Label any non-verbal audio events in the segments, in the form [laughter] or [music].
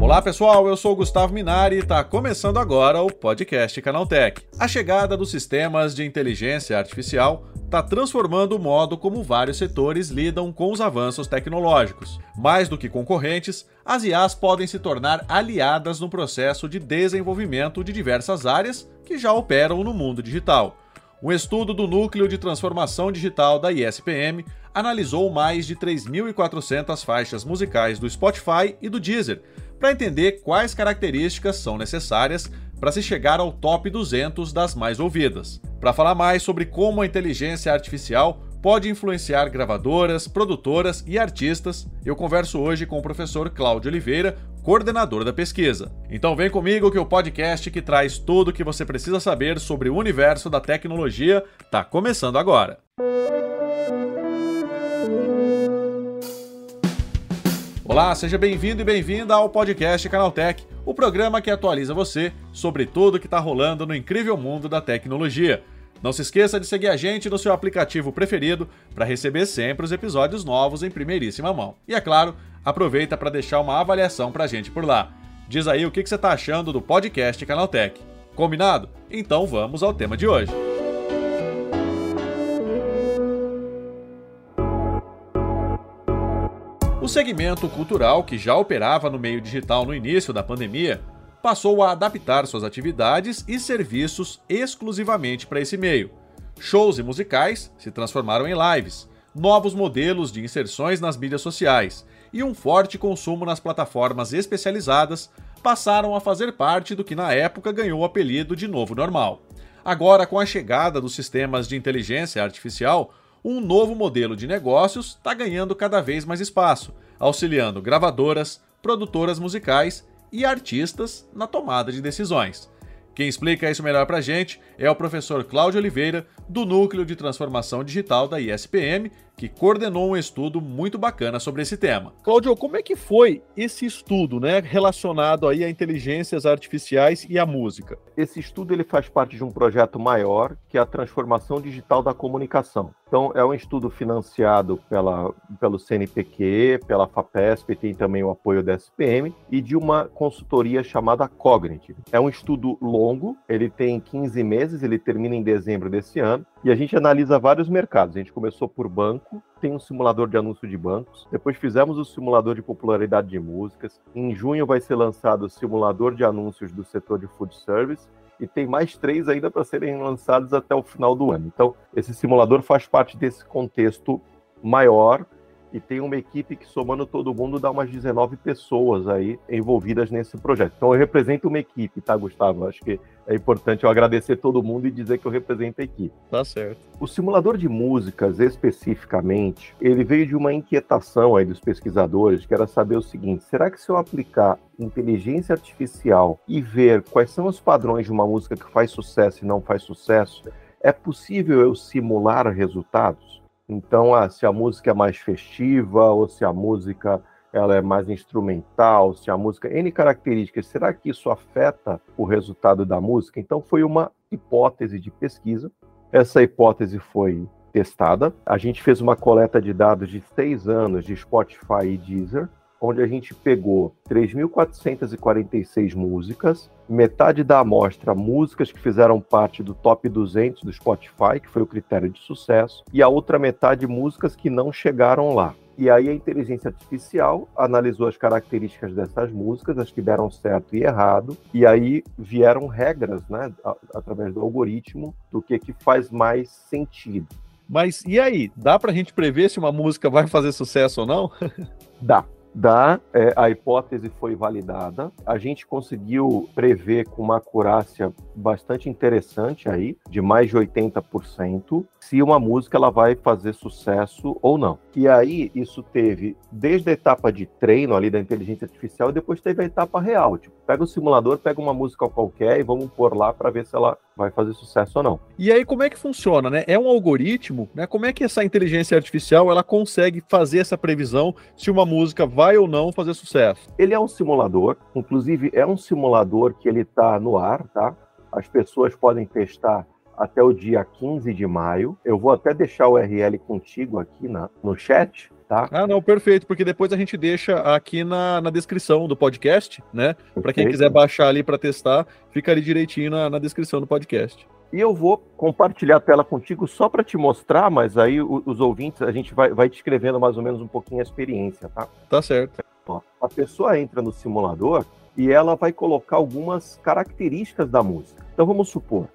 Olá pessoal, eu sou Gustavo Minari e está começando agora o podcast Canaltech. A chegada dos sistemas de inteligência artificial está transformando o modo como vários setores lidam com os avanços tecnológicos. Mais do que concorrentes, as IAs podem se tornar aliadas no processo de desenvolvimento de diversas áreas que já operam no mundo digital. Um estudo do Núcleo de Transformação Digital da ISPM analisou mais de 3.400 faixas musicais do Spotify e do Deezer para entender quais características são necessárias para se chegar ao top 200 das mais ouvidas. Para falar mais sobre como a inteligência artificial pode influenciar gravadoras, produtoras e artistas, eu converso hoje com o professor Cláudio Oliveira, coordenador da pesquisa. Então vem comigo que o podcast que traz tudo o que você precisa saber sobre o universo da tecnologia está começando agora. Olá, seja bem-vindo e bem-vinda ao podcast Canaltech, o programa que atualiza você sobre tudo que está rolando no incrível mundo da tecnologia. Não se esqueça de seguir a gente no seu aplicativo preferido para receber sempre os episódios novos em primeiríssima mão. E é claro, aproveita para deixar uma avaliação para a gente por lá. Diz aí o que você está achando do podcast Canaltech. Combinado? Então vamos ao tema de hoje. O segmento cultural, que já operava no meio digital no início da pandemia, passou a adaptar suas atividades e serviços exclusivamente para esse meio. Shows e musicais se transformaram em lives, novos modelos de inserções nas mídias sociais e um forte consumo nas plataformas especializadas passaram a fazer parte do que na época ganhou o apelido de novo normal. Agora, com a chegada dos sistemas de inteligência artificial, um novo modelo de negócios está ganhando cada vez mais espaço, auxiliando gravadoras, produtoras musicais e artistas na tomada de decisões. Quem explica isso melhor para a gente é o professor Cláudio Oliveira, do Núcleo de Transformação Digital da ISPM, que coordenou um estudo muito bacana sobre esse tema. Cláudio, como é que foi esse estudo, né, relacionado aí a inteligências artificiais e a música? Esse estudo ele faz parte de um projeto maior, que é a transformação digital da comunicação. Então, é um estudo financiado pela, pelo CNPq, pela FAPESP, tem também o apoio da SPM, e de uma consultoria chamada Cognitive. É um estudo longo, ele tem 15 meses, ele termina em dezembro desse ano, e a gente analisa vários mercados. A gente começou por banco, tem um simulador de anúncio de bancos. Depois fizemos o simulador de popularidade de músicas. Em junho vai ser lançado o simulador de anúncios do setor de food service. E tem mais três ainda para serem lançados até o final do ano. Então, esse simulador faz parte desse contexto maior e tem uma equipe que, somando todo mundo, dá umas 19 pessoas aí envolvidas nesse projeto. Então, eu represento uma equipe, tá, Gustavo? Acho que é importante eu agradecer todo mundo e dizer que eu represento a equipe. Tá certo. O simulador de músicas, especificamente, ele veio de uma inquietação aí dos pesquisadores, que era saber o seguinte: será que se eu aplicar inteligência artificial e ver quais são os padrões de uma música que faz sucesso e não faz sucesso, é possível eu simular resultados? Então, ah, se a música é mais festiva ou se a música ela é mais instrumental, se a música N características, será que isso afeta o resultado da música? Então foi uma hipótese de pesquisa. Essa hipótese foi testada. A gente fez uma coleta de dados de seis anos de Spotify e Deezer onde a gente pegou 3.446 músicas, metade da amostra músicas que fizeram parte do top 200 do Spotify, que foi o critério de sucesso, e a outra metade músicas que não chegaram lá. E aí a inteligência artificial analisou as características dessas músicas, as que deram certo e errado, e aí vieram regras, né, através do algoritmo, do que que faz mais sentido. Mas e aí, dá para a gente prever se uma música vai fazer sucesso ou não? Dá da é, a hipótese foi validada. A gente conseguiu prever com uma acurácia bastante interessante aí, de mais de 80%, se uma música ela vai fazer sucesso ou não. E aí isso teve desde a etapa de treino ali da inteligência artificial e depois teve a etapa real, tipo, pega o simulador, pega uma música qualquer e vamos pôr lá para ver se ela vai fazer sucesso ou não. E aí como é que funciona, né? É um algoritmo, né? Como é que essa inteligência artificial ela consegue fazer essa previsão se uma música vai ou não fazer sucesso? Ele é um simulador, inclusive é um simulador que ele está no ar, tá? As pessoas podem testar até o dia 15 de maio. Eu vou até deixar o URL contigo aqui na, no chat, Tá? Ah, não, perfeito, porque depois a gente deixa aqui na, na descrição do podcast, né? Para quem quiser baixar ali para testar, fica ali direitinho na, na descrição do podcast. E eu vou compartilhar a tela contigo só para te mostrar, mas aí os ouvintes, a gente vai, vai descrevendo mais ou menos um pouquinho a experiência, tá? Tá certo. Ó, a pessoa entra no simulador e ela vai colocar algumas características da música. Então vamos supor,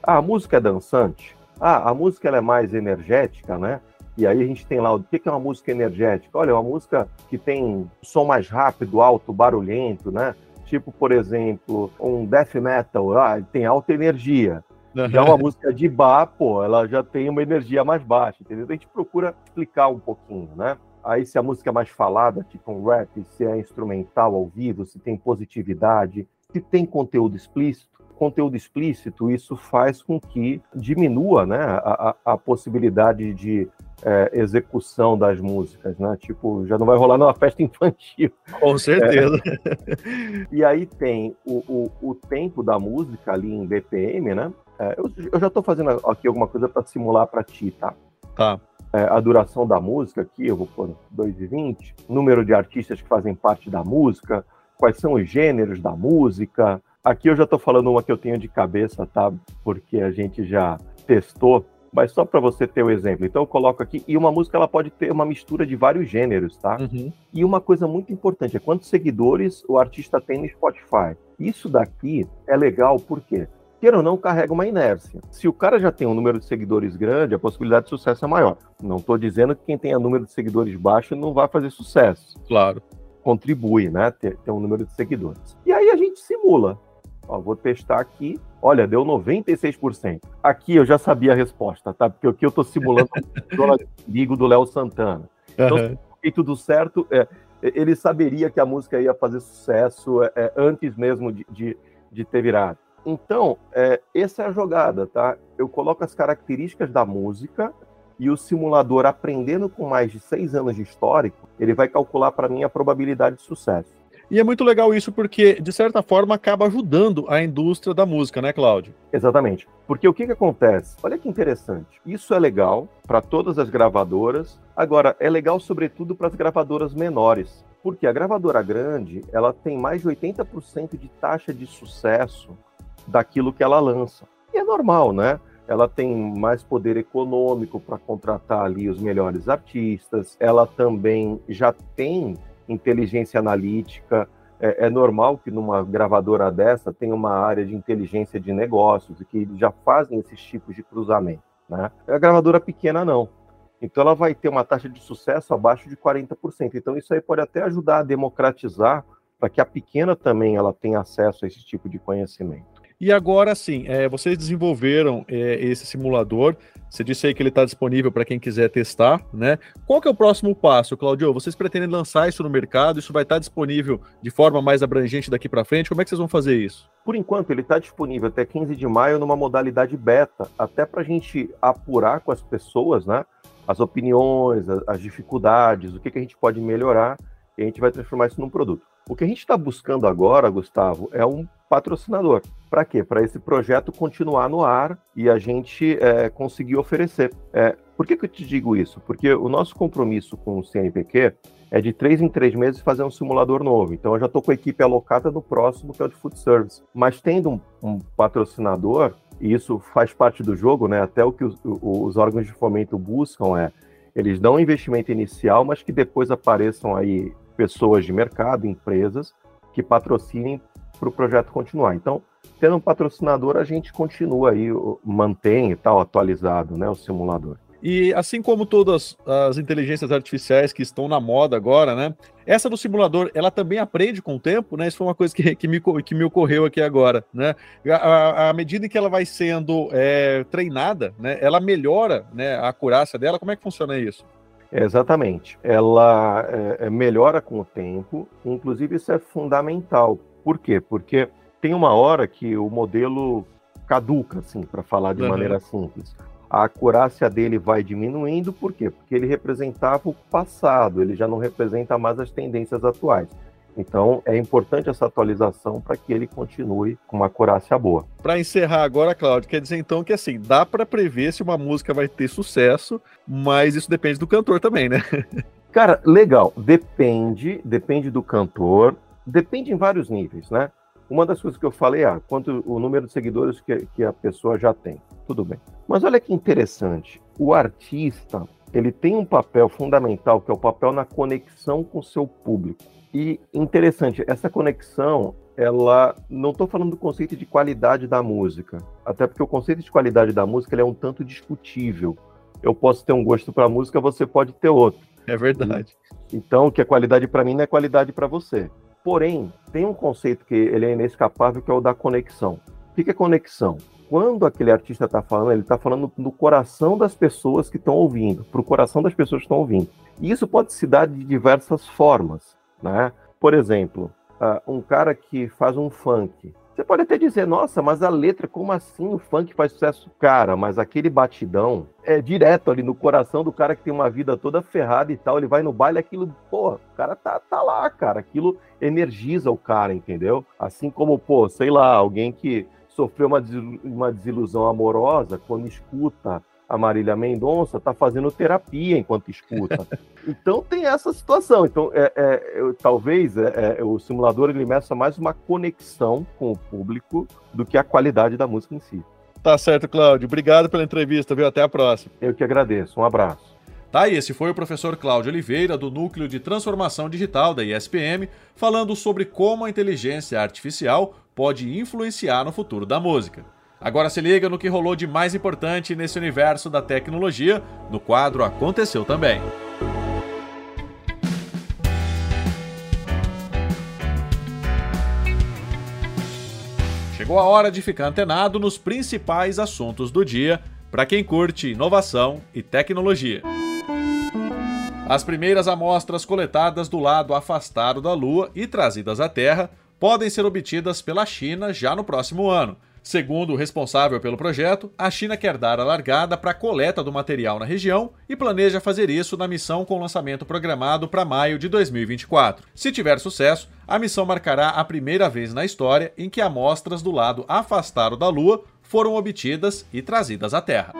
ah, a música é dançante, ah, a música ela é mais energética, né? E aí a gente tem lá o que é uma música energética. Olha, é uma música que tem som mais rápido, alto, barulhento, né? Tipo, por exemplo, um death metal, ah, tem alta energia. Já uma música de bar, pô, ela já tem uma energia mais baixa, entendeu? A gente procura explicar um pouquinho, né? Aí se a música é mais falada, tipo um rap, se é instrumental ao vivo, se tem positividade, se tem conteúdo explícito. Conteúdo explícito, isso faz com que diminua né, a, a, a possibilidade de é, execução das músicas, né? Tipo, já não vai rolar numa festa infantil. Com certeza. É. [laughs] E aí tem o, o, o, tempo da música ali em BPM, né? É, eu, eu, já estou fazendo aqui alguma coisa para simular para ti, tá? Tá. É, a duração da música aqui, eu vou pôr 2,20, número de artistas que fazem parte da música, quais são os gêneros da música. Aqui eu já estou falando uma que eu tenho de cabeça, tá? Porque a gente já testou mas só para você ter o um exemplo. Então eu coloco aqui, e uma música ela pode ter uma mistura de vários gêneros, tá? Uhum. E uma coisa muito importante é quantos seguidores o artista tem no Spotify. Isso daqui é legal porque, queira ou não, carrega uma inércia. Se o cara já tem um número de seguidores grande, a possibilidade de sucesso é maior. Não estou dizendo que quem tem um número de seguidores baixo não vai fazer sucesso. Claro. Contribui, né? Ter, ter um número de seguidores. E aí a gente simula. Ó, vou testar aqui. Olha, deu 96%. Aqui eu já sabia a resposta, tá? Porque aqui eu estou simulando [laughs] o perigo do Léo Santana. Então, uhum. se tudo certo, é, ele saberia que a música ia fazer sucesso é, é, antes mesmo de, de, de, ter virado. Então, é, essa é a jogada, tá? Eu coloco as características da música e o simulador, aprendendo com mais de seis anos de histórico, ele vai calcular para mim a probabilidade de sucesso. E é muito legal isso porque, de certa forma, acaba ajudando a indústria da música, né, Cláudio? Exatamente. Porque o que, que acontece? Olha que interessante. Isso é legal para todas as gravadoras. Agora, é legal, sobretudo, para as gravadoras menores. Porque a gravadora grande, ela tem mais de 80% de taxa de sucesso daquilo que ela lança. E é normal, né? ela tem mais poder econômico para contratar ali os melhores artistas, ela também já tem inteligência analítica. É, é, normal que numa gravadora dessa tenha uma área de inteligência de negócios e que já fazem esses tipos de cruzamento. Né? A gravadora pequena não. Então ela vai ter uma taxa de sucesso abaixo de 40%. Então isso aí pode até ajudar a democratizar para que a pequena também ela tenha acesso a esse tipo de conhecimento. E agora sim, é, vocês desenvolveram é, esse simulador. Você disse aí que ele está disponível para quem quiser testar, né? Qual que é o próximo passo, Claudio? Vocês pretendem lançar isso no mercado? Isso vai estar tá disponível de forma mais abrangente daqui para frente? Como é que vocês vão fazer isso? Por enquanto, ele está disponível até 15 de maio numa modalidade beta, até para a gente apurar com as pessoas, né? As opiniões, as dificuldades, o que, que a gente pode melhorar, e a gente vai transformar isso num produto. O que a gente está buscando agora, Gustavo, é um patrocinador. Para quê? Para esse projeto continuar no ar e a gente é, conseguir oferecer. É, por que, que eu te digo isso? Porque o nosso compromisso com o CNPq é de três em três meses fazer um simulador novo. Então eu já estou com a equipe alocada no próximo, que é o de Food Service. Mas tendo um, um patrocinador, e isso faz parte do jogo, né? Até o que os, os órgãos de fomento buscam é eles dão um investimento inicial, mas que depois apareçam aí pessoas de mercado, empresas, que patrocinem para o projeto continuar. Então, tendo um patrocinador, a gente continua aí, mantém e tal, atualizado, né, o simulador. E assim como todas as inteligências artificiais que estão na moda agora, né? Essa do simulador, ela também aprende com o tempo, né? Isso foi uma coisa que, que, me, que me ocorreu aqui agora, né? À medida que ela vai sendo é, treinada, né? Ela melhora né, a acurácia dela. Como é que funciona isso? Exatamente. Ela é, é melhora com o tempo, inclusive isso é fundamental, por quê? Porque tem uma hora que o modelo caduca, assim, para falar de uhum. maneira simples. A acurácia dele vai diminuindo, por quê? Porque ele representava o passado, ele já não representa mais as tendências atuais. Então é importante essa atualização para que ele continue com uma corácia boa. Para encerrar agora, Cláudio, quer dizer então que assim, dá para prever se uma música vai ter sucesso, mas isso depende do cantor também, né? [laughs] Cara, legal. Depende, depende do cantor, depende em vários níveis, né? Uma das coisas que eu falei, ah, quanto o número de seguidores que, que a pessoa já tem. Tudo bem. Mas olha que interessante. O artista, ele tem um papel fundamental, que é o papel na conexão com o seu público. E interessante, essa conexão, ela não estou falando do conceito de qualidade da música, até porque o conceito de qualidade da música é um tanto discutível. Eu posso ter um gosto para música, você pode ter outro. É verdade. Então, o que é qualidade para mim não é qualidade para você. Porém, tem um conceito que ele é inescapável, que é o da conexão. O que é conexão? Quando aquele artista está falando, ele está falando no coração das pessoas que estão ouvindo, para o coração das pessoas que estão ouvindo. E isso pode se dar de diversas formas. Né? Por exemplo, uh, um cara que faz um funk. Você pode até dizer, nossa, mas a letra, como assim o funk faz sucesso? Cara, mas aquele batidão é direto ali no coração do cara que tem uma vida toda ferrada e tal. Ele vai no baile, aquilo, pô, o cara tá, tá lá, cara. Aquilo energiza o cara, entendeu? Assim como, pô, sei lá, alguém que sofreu uma, uma desilusão amorosa, quando escuta a Marília Mendonça está fazendo terapia enquanto escuta. [laughs] então tem essa situação. Então, é, é eu, talvez é, é, o simulador ele meça mais uma conexão com o público do que a qualidade da música em si. Tá certo, Cláudio. Obrigado pela entrevista, viu? Até a próxima. Eu que agradeço. Um abraço. Tá, e esse foi o professor Cláudio Oliveira, do Núcleo de Transformação Digital da ISPM, falando sobre como a inteligência artificial pode influenciar no futuro da música. Agora se liga no que rolou de mais importante nesse universo da tecnologia, no quadro Aconteceu Também. Chegou a hora de ficar antenado nos principais assuntos do dia para quem curte inovação e tecnologia. As primeiras amostras coletadas do lado afastado da Lua e trazidas à Terra podem ser obtidas pela China já no próximo ano Segundo o responsável pelo projeto, a China quer dar a largada para a coleta do material na região e planeja fazer isso na missão com lançamento programado para maio de 2024. Se tiver sucesso, a missão marcará a primeira vez na história em que amostras do lado afastado da Lua foram obtidas e trazidas à Terra.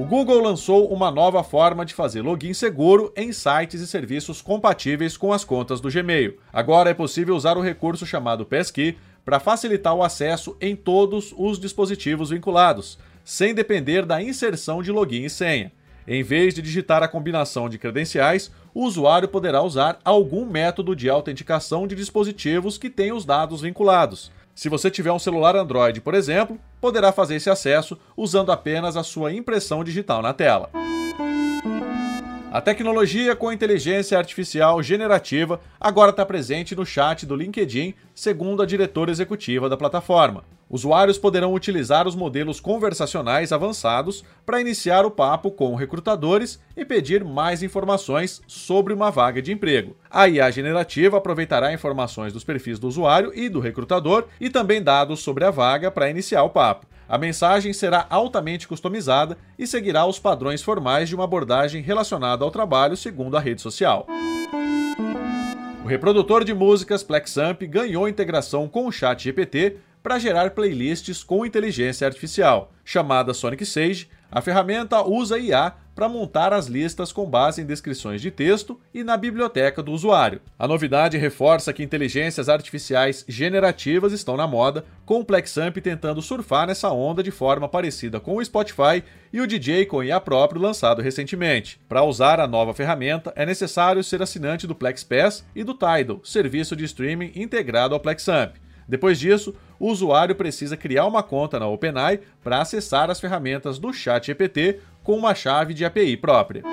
O Google lançou uma nova forma de fazer login seguro em sites e serviços compatíveis com as contas do Gmail. Agora é possível usar o recurso chamado Passkey para facilitar o acesso em todos os dispositivos vinculados, sem depender da inserção de login e senha. Em vez de digitar a combinação de credenciais, o usuário poderá usar algum método de autenticação de dispositivos que tenham os dados vinculados. Se você tiver um celular Android, por exemplo, poderá fazer esse acesso usando apenas a sua impressão digital na tela. A tecnologia com inteligência artificial generativa agora está presente no chat do LinkedIn, segundo a diretora executiva da plataforma. Usuários poderão utilizar os modelos conversacionais avançados para iniciar o papo com recrutadores e pedir mais informações sobre uma vaga de emprego. A IA generativa aproveitará informações dos perfis do usuário e do recrutador e também dados sobre a vaga para iniciar o papo. A mensagem será altamente customizada e seguirá os padrões formais de uma abordagem relacionada ao trabalho, segundo a rede social. O reprodutor de músicas PlexAmp ganhou integração com o Chat GPT para gerar playlists com inteligência artificial. Chamada Sonic Sage, a ferramenta usa IA para montar as listas com base em descrições de texto e na biblioteca do usuário. A novidade reforça que inteligências artificiais generativas estão na moda, com o Plexamp tentando surfar nessa onda de forma parecida com o Spotify e o DJ com IA próprio lançado recentemente. Para usar a nova ferramenta, é necessário ser assinante do PlexPass e do Tidal, serviço de streaming integrado ao Plexamp. Depois disso, o usuário precisa criar uma conta na OpenAI para acessar as ferramentas do ChatGPT com uma chave de API própria.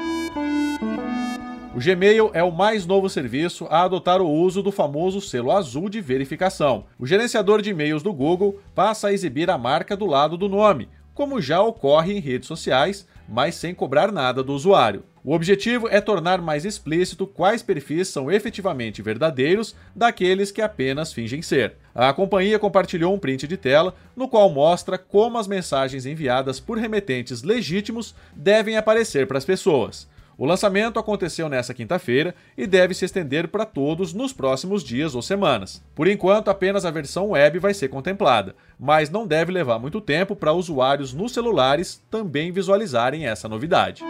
O Gmail é o mais novo serviço a adotar o uso do famoso selo azul de verificação. O gerenciador de e-mails do Google passa a exibir a marca do lado do nome, como já ocorre em redes sociais, mas sem cobrar nada do usuário. O objetivo é tornar mais explícito quais perfis são efetivamente verdadeiros daqueles que apenas fingem ser. A companhia compartilhou um print de tela no qual mostra como as mensagens enviadas por remetentes legítimos devem aparecer para as pessoas. O lançamento aconteceu nesta quinta-feira e deve se estender para todos nos próximos dias ou semanas. Por enquanto, apenas a versão web vai ser contemplada, mas não deve levar muito tempo para usuários nos celulares também visualizarem essa novidade.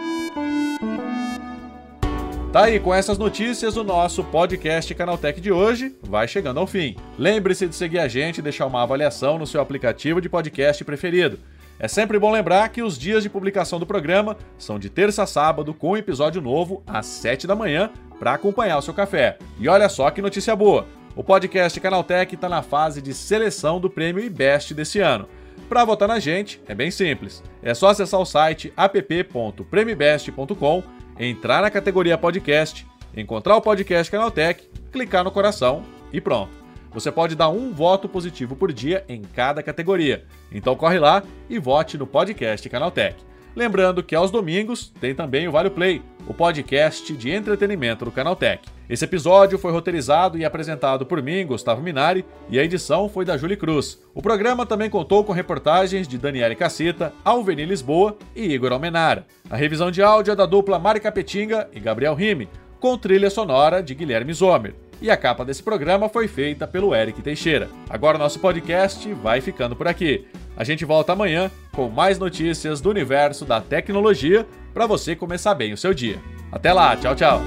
Tá aí, com essas notícias, o nosso podcast Canaltech de hoje vai chegando ao fim. Lembre-se de seguir a gente e deixar uma avaliação no seu aplicativo de podcast preferido. É sempre bom lembrar que os dias de publicação do programa são de terça a sábado, com episódio novo às 7 da manhã, para acompanhar o seu café. E olha só que notícia boa! O podcast Canaltech está na fase de seleção do prêmio IBEST desse ano. Para votar na gente, é bem simples. É só acessar o site app.premibest.com entrar na categoria podcast, encontrar o podcast Canaltech, clicar no coração e pronto. Você pode dar um voto positivo por dia em cada categoria. Então corre lá e vote no podcast Canaltech. Lembrando que aos domingos tem também o Vale Play, o podcast de entretenimento do Canaltech. Esse episódio foi roteirizado e apresentado por mim, Gustavo Minari, e a edição foi da Julie Cruz. O programa também contou com reportagens de Daniele Cacita, Alveni Lisboa e Igor Almenara. A revisão de áudio é da dupla Mari Capetinga e Gabriel Rime, com trilha sonora de Guilherme Zomer. E a capa desse programa foi feita pelo Eric Teixeira. Agora nosso podcast vai ficando por aqui. A gente volta amanhã com mais notícias do universo da tecnologia para você começar bem o seu dia. Até lá, tchau, tchau!